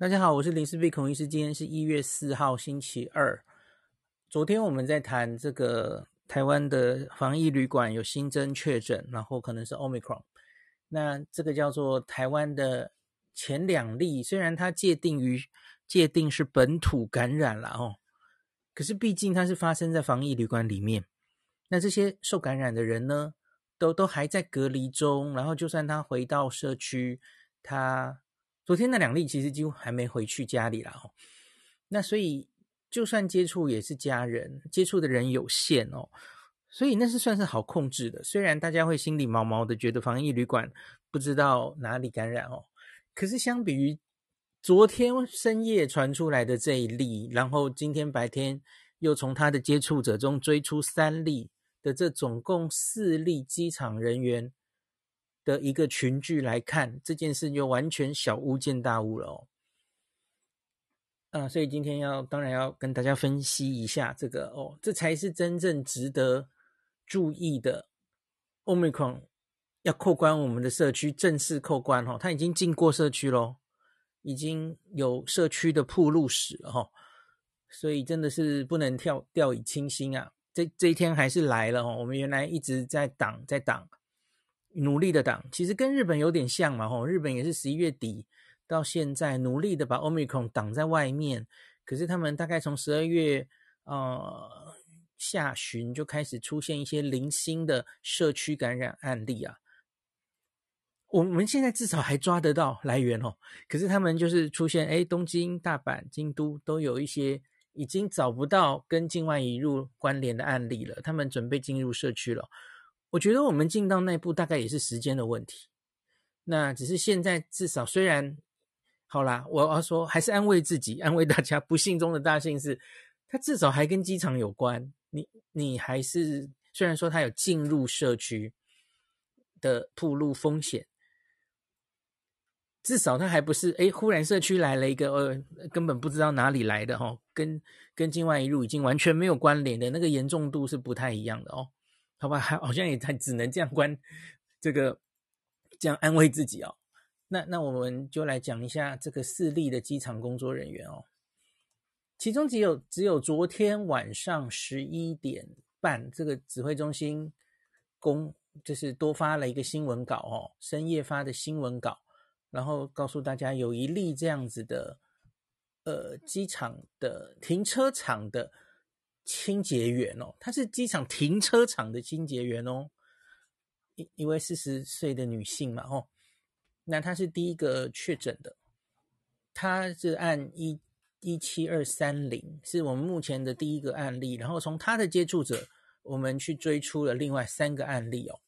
大家好，我是林氏璧孔医师。今天是一月四号，星期二。昨天我们在谈这个台湾的防疫旅馆有新增确诊，然后可能是 Omicron。那这个叫做台湾的前两例，虽然它界定于界定是本土感染了哦，可是毕竟它是发生在防疫旅馆里面。那这些受感染的人呢，都都还在隔离中，然后就算他回到社区，他。昨天那两例其实几乎还没回去家里啦，哦，那所以就算接触也是家人，接触的人有限哦，所以那是算是好控制的。虽然大家会心里毛毛的觉得防疫旅馆不知道哪里感染哦，可是相比于昨天深夜传出来的这一例，然后今天白天又从他的接触者中追出三例的这总共四例机场人员。的一个群聚来看这件事，就完全小巫见大巫了哦。啊，所以今天要当然要跟大家分析一下这个哦，这才是真正值得注意的。Omicron 要扣关我们的社区，正式扣关哦，它已经进过社区咯，已经有社区的铺路史了哈，所以真的是不能跳掉以轻心啊。这这一天还是来了哦，我们原来一直在挡，在挡。努力的挡，其实跟日本有点像嘛，吼，日本也是十一月底到现在努力的把 Omicron 挡在外面，可是他们大概从十二月呃下旬就开始出现一些零星的社区感染案例啊，我们现在至少还抓得到来源哦，可是他们就是出现，哎，东京、大阪、京都都有一些已经找不到跟境外移入关联的案例了，他们准备进入社区了。我觉得我们进到内部大概也是时间的问题，那只是现在至少虽然好啦，我要说还是安慰自己，安慰大家，不幸中的大幸是，它至少还跟机场有关。你你还是虽然说它有进入社区的暴露风险，至少它还不是诶，忽然社区来了一个呃根本不知道哪里来的哦，跟跟境外移入已经完全没有关联的那个严重度是不太一样的哦。好吧，好像也才只能这样关，这个这样安慰自己哦。那那我们就来讲一下这个四例的机场工作人员哦，其中只有只有昨天晚上十一点半，这个指挥中心公就是多发了一个新闻稿哦，深夜发的新闻稿，然后告诉大家有一例这样子的，呃，机场的停车场的。清洁员哦，她是机场停车场的清洁员哦，一一位四十岁的女性嘛，哦，那她是第一个确诊的，她是按一一七二三零，是我们目前的第一个案例，然后从她的接触者，我们去追出了另外三个案例哦，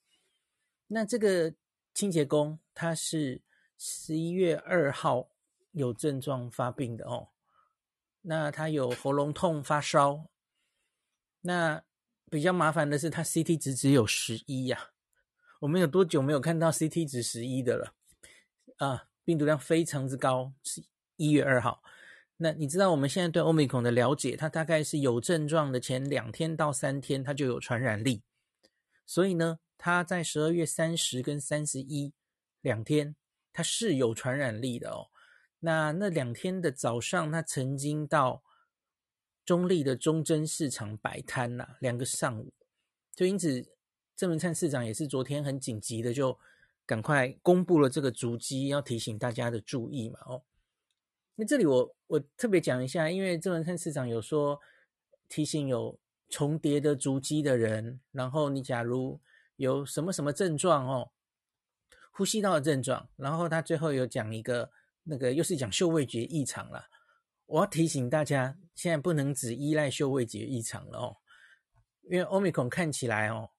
那这个清洁工她是十一月二号有症状发病的哦，那他有喉咙痛、发烧。那比较麻烦的是，它 CT 值只有十一呀。我们有多久没有看到 CT 值十一的了？啊，病毒量非常之高，是一月二号。那你知道我们现在对 Omicron 的了解，它大概是有症状的前两天到三天，它就有传染力。所以呢，它在十二月三十跟三十一两天，它是有传染力的哦。那那两天的早上，它曾经到。中立的中正市场摆摊呐，两个上午，就因此郑文灿市长也是昨天很紧急的，就赶快公布了这个足迹，要提醒大家的注意嘛。哦，那这里我我特别讲一下，因为郑文灿市长有说提醒有重叠的足迹的人，然后你假如有什么什么症状哦，呼吸道的症状，然后他最后有讲一个那个又是讲嗅味觉异常了。我要提醒大家，现在不能只依赖嗅味觉异常了哦，因为 Omicron 看起来哦，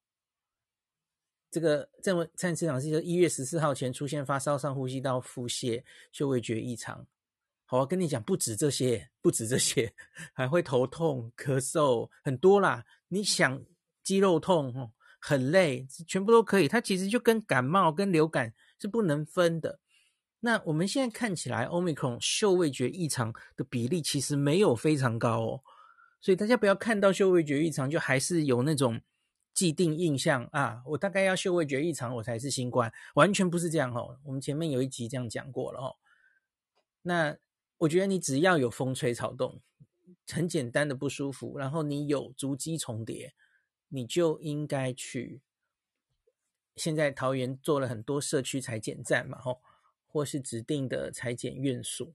这个郑文灿市长是说一月十四号前出现发烧、上呼吸道腹泻、嗅味觉异常。好，我跟你讲，不止这些，不止这些，还会头痛、咳嗽，很多啦。你想肌肉痛、哦，很累，全部都可以。它其实就跟感冒、跟流感是不能分的。那我们现在看起来，Omicron 嗅味觉异常的比例其实没有非常高哦，所以大家不要看到嗅味觉异常就还是有那种既定印象啊，我大概要嗅味觉异常我才是新冠，完全不是这样哦。我们前面有一集这样讲过了哦。那我觉得你只要有风吹草动，很简单的不舒服，然后你有足迹重叠，你就应该去。现在桃园做了很多社区采检站嘛，吼，或是指定的裁剪院所。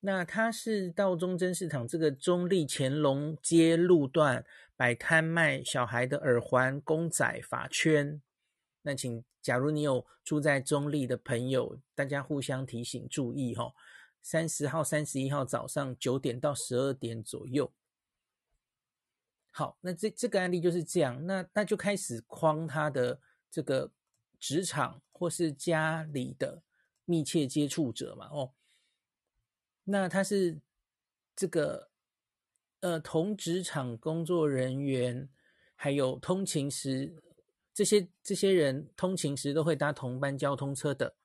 那它是到中正市场这个中立乾隆街路段摆摊卖小孩的耳环、公仔、发圈。那请，假如你有住在中立的朋友，大家互相提醒注意，吼。三十号、三十一号早上九点到十二点左右。好，那这这个案例就是这样。那那就开始框他的这个职场或是家里的密切接触者嘛。哦，那他是这个呃同职场工作人员，还有通勤时这些这些人通勤时都会搭同班交通车的。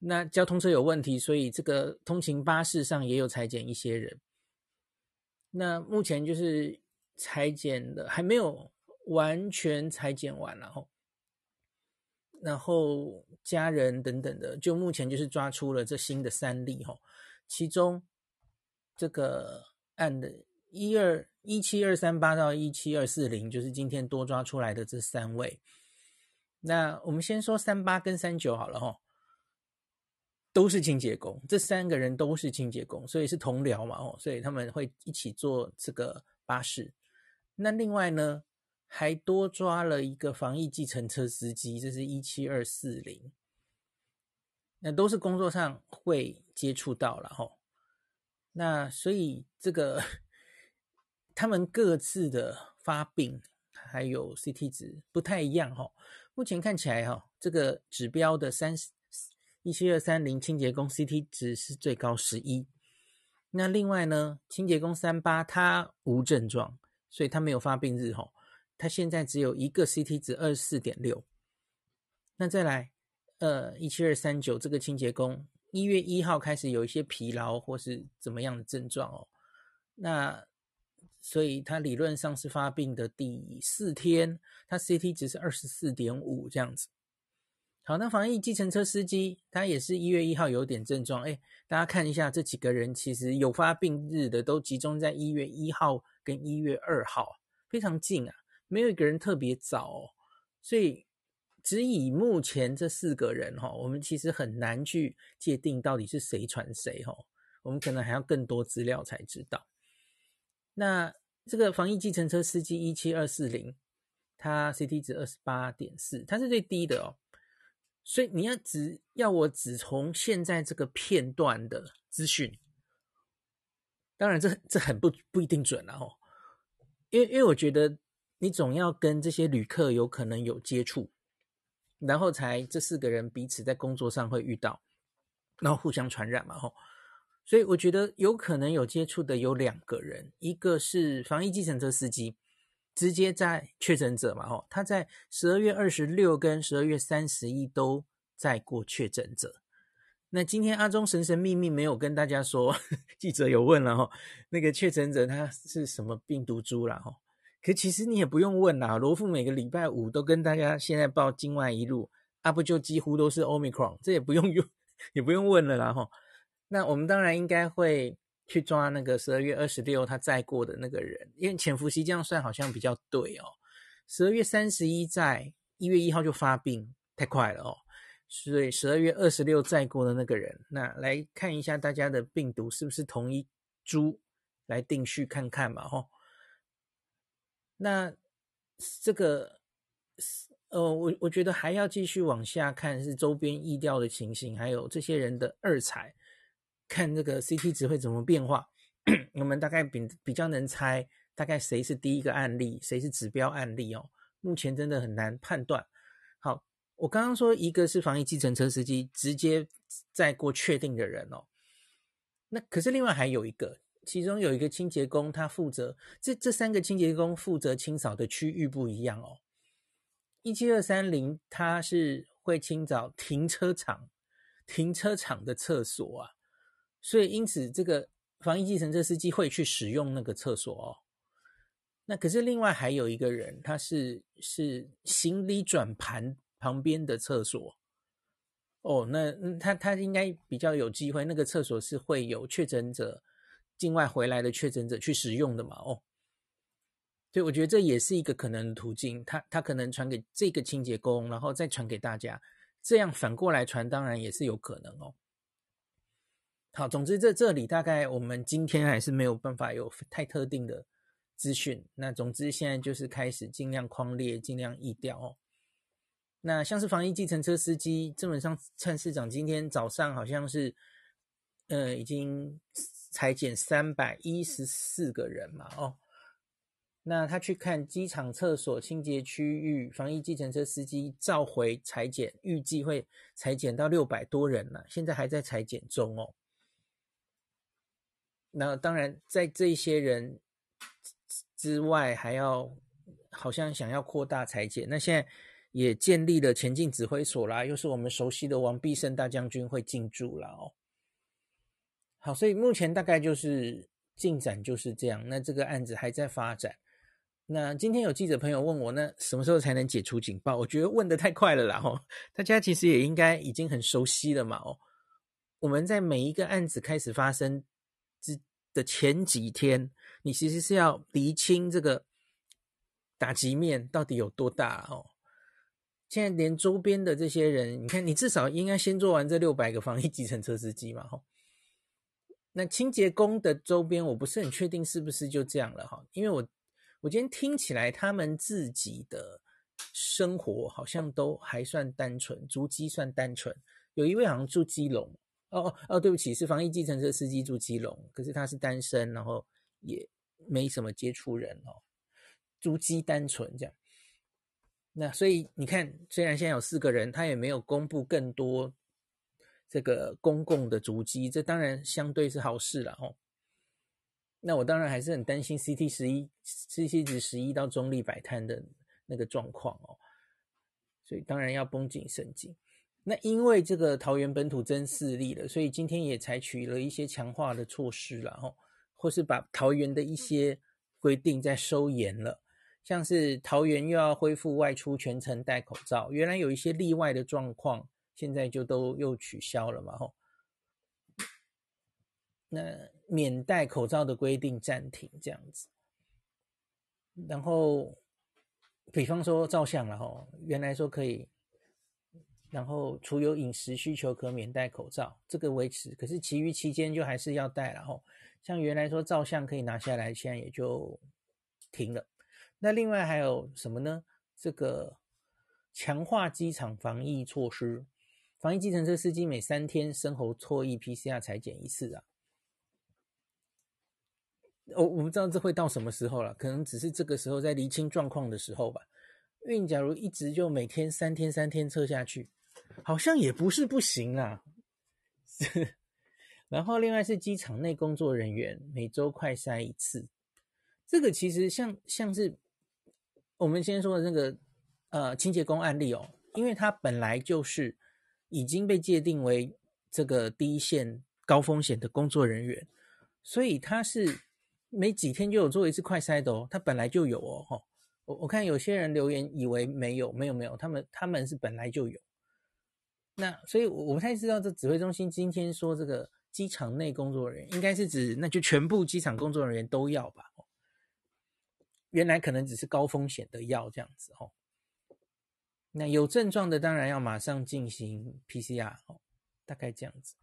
那交通车有问题，所以这个通勤巴士上也有裁剪一些人。那目前就是裁剪的还没有完全裁剪完，然后，然后家人等等的，就目前就是抓出了这新的三例哈，其中这个案的一二一七二三八到一七二四零，就是今天多抓出来的这三位。那我们先说三八跟三九好了哈。都是清洁工，这三个人都是清洁工，所以是同僚嘛，哦，所以他们会一起坐这个巴士。那另外呢，还多抓了一个防疫计程车司机，这是一七二四零。那都是工作上会接触到了，吼。那所以这个他们各自的发病还有 CT 值不太一样，吼。目前看起来，哈，这个指标的三十。一七二三零清洁工 CT 值是最高十一，那另外呢，清洁工三八他无症状，所以他没有发病日吼，他现在只有一个 CT 值二十四点六。那再来，呃，一七二三九这个清洁工一月一号开始有一些疲劳或是怎么样的症状哦，那所以他理论上是发病的第四天，他 CT 值是二十四点五这样子。好，那防疫计程车司机他也是一月一号有点症状，哎，大家看一下这几个人，其实有发病日的都集中在一月一号跟一月二号，非常近啊，没有一个人特别早哦，所以只以目前这四个人哈，我们其实很难去界定到底是谁传谁哈，我们可能还要更多资料才知道。那这个防疫计程车司机一七二四零，他 CT 值二十八点四，他是最低的哦。所以你要只要我只从现在这个片段的资讯，当然这这很不不一定准了哦，因为因为我觉得你总要跟这些旅客有可能有接触，然后才这四个人彼此在工作上会遇到，然后互相传染嘛吼，所以我觉得有可能有接触的有两个人，一个是防疫计程车司机。直接在确诊者嘛，吼，他在十二月二十六跟十二月三十一都在过确诊者。那今天阿忠神神秘秘没有跟大家说，记者有问了吼，那个确诊者他是什么病毒株啦吼？可其实你也不用问啦，罗富每个礼拜五都跟大家现在报境外一路，啊不就几乎都是 Omicron，这也不用用 也不用问了啦吼。那我们当然应该会。去抓那个十二月二十六他载过的那个人，因为潜伏期这样算好像比较对哦。十二月三十一在，一月一号就发病，太快了哦。所以十二月二十六载过的那个人，那来看一下大家的病毒是不是同一株，来定序看看嘛吼。那这个呃，我我觉得还要继续往下看，是周边疫调的情形，还有这些人的二采。看这个 CT 值会怎么变化，我们大概比比较能猜，大概谁是第一个案例，谁是指标案例哦。目前真的很难判断。好，我刚刚说一个是防疫计程车司机直接载过确定的人哦，那可是另外还有一个，其中有一个清洁工，他负责这这三个清洁工负责清扫的区域不一样哦。一七二三零他是会清扫停车场，停车场的厕所啊。所以，因此，这个防疫计程车司机会去使用那个厕所哦。那可是另外还有一个人，他是是行李转盘旁边的厕所哦，那他他应该比较有机会，那个厕所是会有确诊者境外回来的确诊者去使用的嘛？哦，所以我觉得这也是一个可能的途径，他他可能传给这个清洁工，然后再传给大家，这样反过来传，当然也是有可能哦。好，总之在这里大概我们今天还是没有办法有太特定的资讯。那总之现在就是开始尽量框列，尽量疫调哦。那像是防疫计程车司机，基本上蔡市长今天早上好像是，呃，已经裁减三百一十四个人嘛，哦，那他去看机场厕所清洁区域，防疫计程车司机召回采检，预计会裁减到六百多人了，现在还在裁减中哦。那当然，在这些人之外，还要好像想要扩大采检，那现在。也建立了前进指挥所啦，又是我们熟悉的王必胜大将军会进驻了哦。好，所以目前大概就是进展就是这样。那这个案子还在发展。那今天有记者朋友问我，那什么时候才能解除警报？我觉得问得太快了啦哦。大家其实也应该已经很熟悉了嘛哦。我们在每一个案子开始发生之的前几天，你其实是要厘清这个打击面到底有多大哦。现在连周边的这些人，你看，你至少应该先做完这六百个防疫计程车司机嘛，哈。那清洁工的周边，我不是很确定是不是就这样了，哈。因为我我今天听起来，他们自己的生活好像都还算单纯，足迹算单纯。有一位好像住基隆，哦哦哦，对不起，是防疫计程车司机住基隆，可是他是单身，然后也没什么接触人哦，足迹单纯这样。那所以你看，虽然现在有四个人，他也没有公布更多这个公共的足迹，这当然相对是好事了哦。那我当然还是很担心 CT 十一、CT 值十一到中立摆摊的那个状况哦，所以当然要绷紧神经。那因为这个桃园本土增四例了，所以今天也采取了一些强化的措施了哦，或是把桃园的一些规定再收严了。像是桃园又要恢复外出全程戴口罩，原来有一些例外的状况，现在就都又取消了嘛吼。那免戴口罩的规定暂停这样子，然后比方说照相了吼，原来说可以，然后除有饮食需求可免戴口罩，这个维持，可是其余期间就还是要戴了吼。像原来说照相可以拿下来，现在也就停了。那另外还有什么呢？这个强化机场防疫措施，防疫计程车司机每三天生喉唾液 PCR 裁检一次啊。我、我不知道这会到什么时候了，可能只是这个时候在厘清状况的时候吧。因为假如一直就每天三天三天测下去，好像也不是不行啊。然后另外是机场内工作人员每周快筛一次，这个其实像像是。我们先说的那个呃清洁工案例哦，因为他本来就是已经被界定为这个第一线高风险的工作人员，所以他是每几天就有做一次快筛的哦，他本来就有哦。我我看有些人留言以为没有，没有，没有，他们他们是本来就有。那所以我我不太知道这指挥中心今天说这个机场内工作人员，应该是指那就全部机场工作人员都要吧。原来可能只是高风险的药这样子哦，那有症状的当然要马上进行 PCR 哦，大概这样子。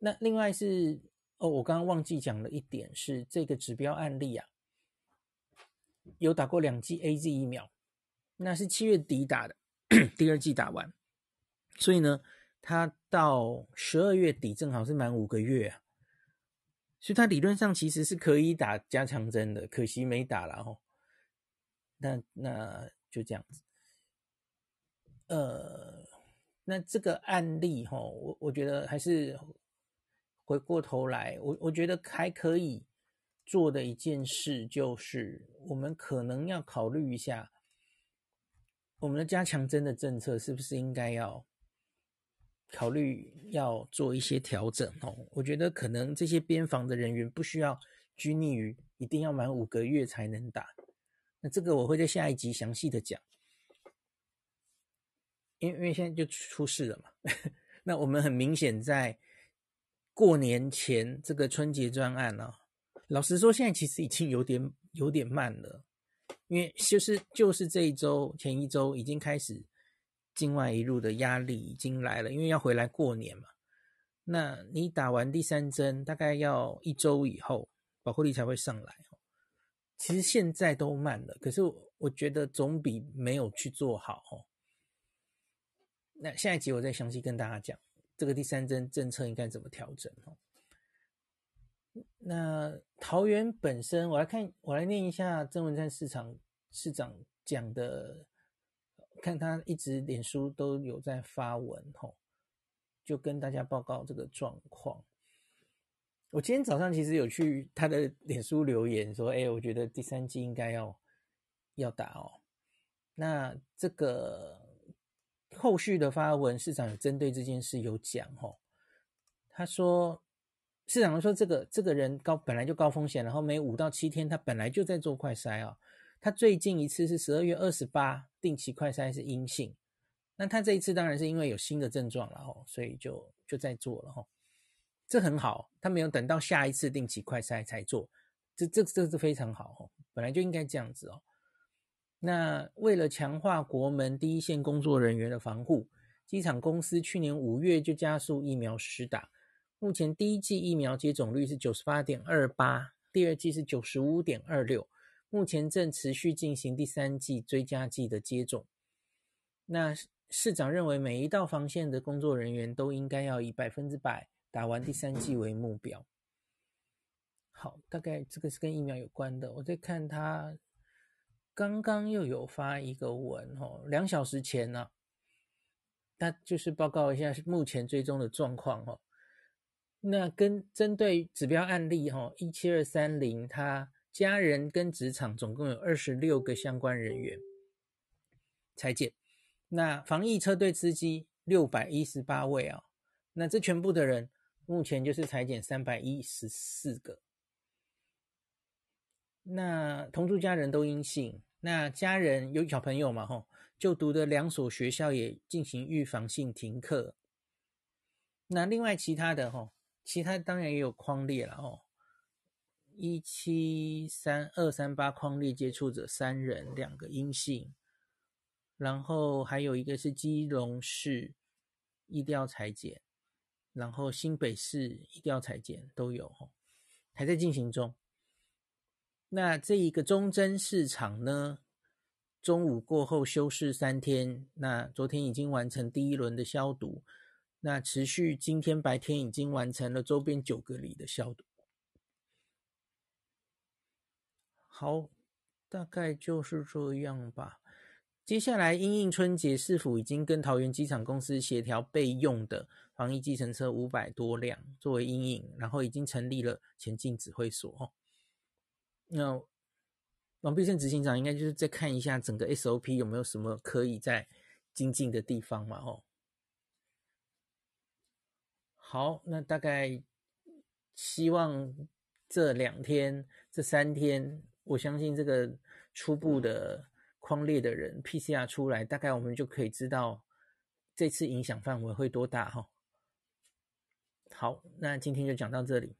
那另外是哦，我刚刚忘记讲了一点是这个指标案例啊，有打过两剂 AZ 疫苗，那是七月底打的，第二剂打完，所以呢，他到十二月底正好是满五个月啊。所以他理论上其实是可以打加强针的，可惜没打了哦。那那就这样子。呃，那这个案例哈，我我觉得还是回过头来，我我觉得还可以做的一件事就是，我们可能要考虑一下，我们的加强针的政策是不是应该要。考虑要做一些调整哦，我觉得可能这些边防的人员不需要拘泥于一定要满五个月才能打，那这个我会在下一集详细的讲。因为因为现在就出事了嘛，那我们很明显在过年前这个春节专案呢、哦，老实说，现在其实已经有点有点慢了，因为就是就是这一周前一周已经开始境外一路的压力已经来了，因为要回来过年嘛。那你打完第三针，大概要一周以后，保护力才会上来。其实现在都慢了，可是我觉得总比没有去做好哦。那下一集我再详细跟大家讲这个第三针政策应该怎么调整哦。那桃园本身，我来看，我来念一下曾文灿市场市长讲的，看他一直脸书都有在发文吼。就跟大家报告这个状况。我今天早上其实有去他的脸书留言说：“哎，我觉得第三季应该要要打哦。”那这个后续的发文，市长有针对这件事有讲哦。他说：“市长说这个这个人高本来就高风险，然后每五到七天他本来就在做快筛哦。他最近一次是十二月二十八定期快筛是阴性。”那他这一次当然是因为有新的症状了吼，所以就就在做了吼，这很好，他没有等到下一次定期快筛才做，这这这是非常好吼，本来就应该这样子哦。那为了强化国门第一线工作人员的防护，机场公司去年五月就加速疫苗施打，目前第一季疫苗接种率是九十八点二八，第二季是九十五点二六，目前正持续进行第三季追加剂的接种，那。市长认为，每一道防线的工作人员都应该要以百分之百打完第三季为目标。好，大概这个是跟疫苗有关的。我在看他刚刚又有发一个文哦，两小时前呢，他就是报告一下目前追踪的状况哦。那跟针对指标案例哈，一七二三零，他家人跟职场总共有二十六个相关人员采检。那防疫车队司机六百一十八位啊、那这全部的人目前就是采检三百一十四个。那同住家人都阴性，那家人有小朋友嘛？吼，就读的两所学校也进行预防性停课。那另外其他的吼，其他当然也有框列了吼，一七三二三八框列接触者三人，两个阴性。然后还有一个是基隆市一定要裁剪，然后新北市一定要裁剪都有哈，还在进行中。那这一个忠贞市场呢，中午过后休市三天，那昨天已经完成第一轮的消毒，那持续今天白天已经完成了周边九个里的消毒。好，大概就是这样吧。接下来，因应春节，市府已经跟桃园机场公司协调备用的防疫计程车五百多辆作为因应，然后已经成立了前进指挥所。那王必胜执行长应该就是再看一下整个 SOP 有没有什么可以再精进的地方嘛？哦，好，那大概希望这两天、这三天，我相信这个初步的。框列的人 PCR 出来，大概我们就可以知道这次影响范围会多大哈。好，那今天就讲到这里。